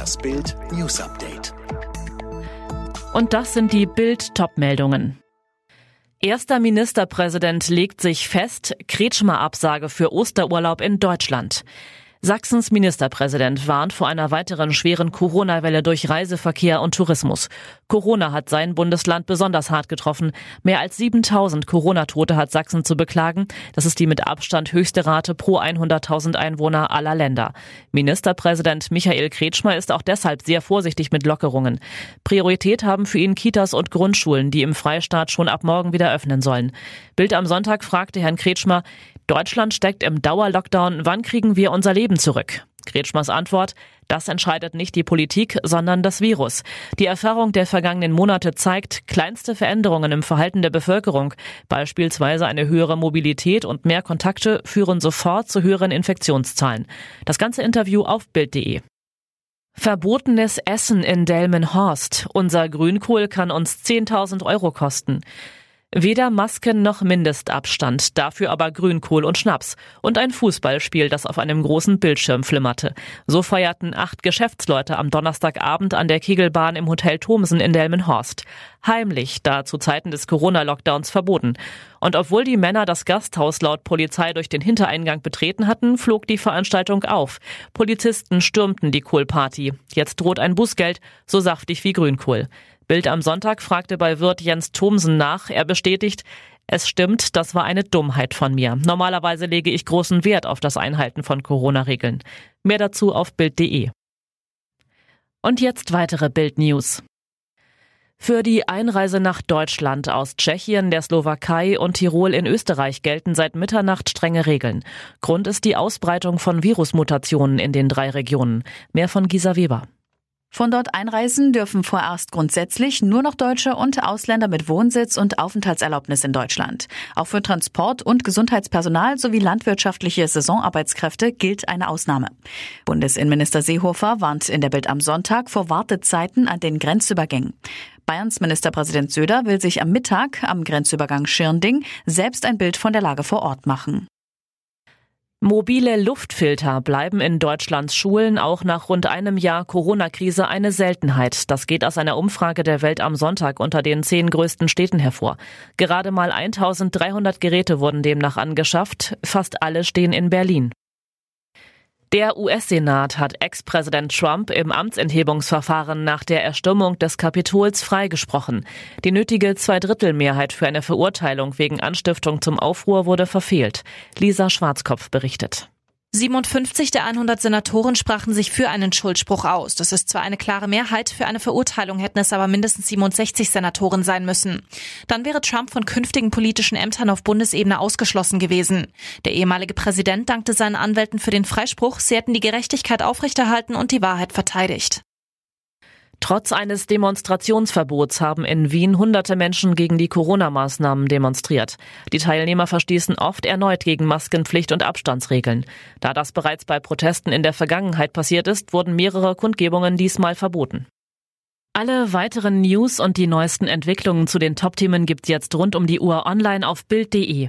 Das Bild News Update. Und das sind die Bild Topmeldungen. Erster Ministerpräsident legt sich fest, Kretschmer Absage für Osterurlaub in Deutschland. Sachsens Ministerpräsident warnt vor einer weiteren schweren Corona-Welle durch Reiseverkehr und Tourismus. Corona hat sein Bundesland besonders hart getroffen. Mehr als 7000 Corona-Tote hat Sachsen zu beklagen. Das ist die mit Abstand höchste Rate pro 100.000 Einwohner aller Länder. Ministerpräsident Michael Kretschmer ist auch deshalb sehr vorsichtig mit Lockerungen. Priorität haben für ihn Kitas und Grundschulen, die im Freistaat schon ab morgen wieder öffnen sollen. Bild am Sonntag fragte Herrn Kretschmer, Deutschland steckt im Dauerlockdown, wann kriegen wir unser Leben zurück? Kretschmers Antwort, das entscheidet nicht die Politik, sondern das Virus. Die Erfahrung der vergangenen Monate zeigt, kleinste Veränderungen im Verhalten der Bevölkerung, beispielsweise eine höhere Mobilität und mehr Kontakte, führen sofort zu höheren Infektionszahlen. Das ganze Interview auf Bild.de. Verbotenes Essen in Delmenhorst. Unser Grünkohl kann uns 10.000 Euro kosten. Weder Masken noch Mindestabstand, dafür aber Grünkohl und Schnaps und ein Fußballspiel, das auf einem großen Bildschirm flimmerte. So feierten acht Geschäftsleute am Donnerstagabend an der Kegelbahn im Hotel Thomsen in Delmenhorst. Heimlich, da zu Zeiten des Corona-Lockdowns verboten. Und obwohl die Männer das Gasthaus laut Polizei durch den Hintereingang betreten hatten, flog die Veranstaltung auf. Polizisten stürmten die Kohlparty. Jetzt droht ein Bußgeld, so saftig wie Grünkohl. Bild am Sonntag fragte bei Wirt Jens Thomsen nach. Er bestätigt, es stimmt, das war eine Dummheit von mir. Normalerweise lege ich großen Wert auf das Einhalten von Corona-Regeln. Mehr dazu auf Bild.de. Und jetzt weitere Bild-News. Für die Einreise nach Deutschland aus Tschechien, der Slowakei und Tirol in Österreich gelten seit Mitternacht strenge Regeln. Grund ist die Ausbreitung von Virusmutationen in den drei Regionen. Mehr von Gisa Weber. Von dort einreisen dürfen vorerst grundsätzlich nur noch Deutsche und Ausländer mit Wohnsitz und Aufenthaltserlaubnis in Deutschland. Auch für Transport- und Gesundheitspersonal sowie landwirtschaftliche Saisonarbeitskräfte gilt eine Ausnahme. Bundesinnenminister Seehofer warnt in der Bild am Sonntag vor Wartezeiten an den Grenzübergängen. Bayerns Ministerpräsident Söder will sich am Mittag am Grenzübergang Schirnding selbst ein Bild von der Lage vor Ort machen. Mobile Luftfilter bleiben in Deutschlands Schulen auch nach rund einem Jahr Corona-Krise eine Seltenheit. Das geht aus einer Umfrage der Welt am Sonntag unter den zehn größten Städten hervor. Gerade mal 1300 Geräte wurden demnach angeschafft. Fast alle stehen in Berlin. Der US-Senat hat Ex-Präsident Trump im Amtsenthebungsverfahren nach der Erstürmung des Kapitols freigesprochen. Die nötige Zweidrittelmehrheit für eine Verurteilung wegen Anstiftung zum Aufruhr wurde verfehlt. Lisa Schwarzkopf berichtet. 57 der 100 Senatoren sprachen sich für einen Schuldspruch aus. Das ist zwar eine klare Mehrheit, für eine Verurteilung hätten es aber mindestens 67 Senatoren sein müssen. Dann wäre Trump von künftigen politischen Ämtern auf Bundesebene ausgeschlossen gewesen. Der ehemalige Präsident dankte seinen Anwälten für den Freispruch, sie hätten die Gerechtigkeit aufrechterhalten und die Wahrheit verteidigt. Trotz eines Demonstrationsverbots haben in Wien hunderte Menschen gegen die Corona-Maßnahmen demonstriert. Die Teilnehmer verstießen oft erneut gegen Maskenpflicht und Abstandsregeln. Da das bereits bei Protesten in der Vergangenheit passiert ist, wurden mehrere Kundgebungen diesmal verboten. Alle weiteren News und die neuesten Entwicklungen zu den Top-Themen gibt's jetzt rund um die Uhr online auf Bild.de.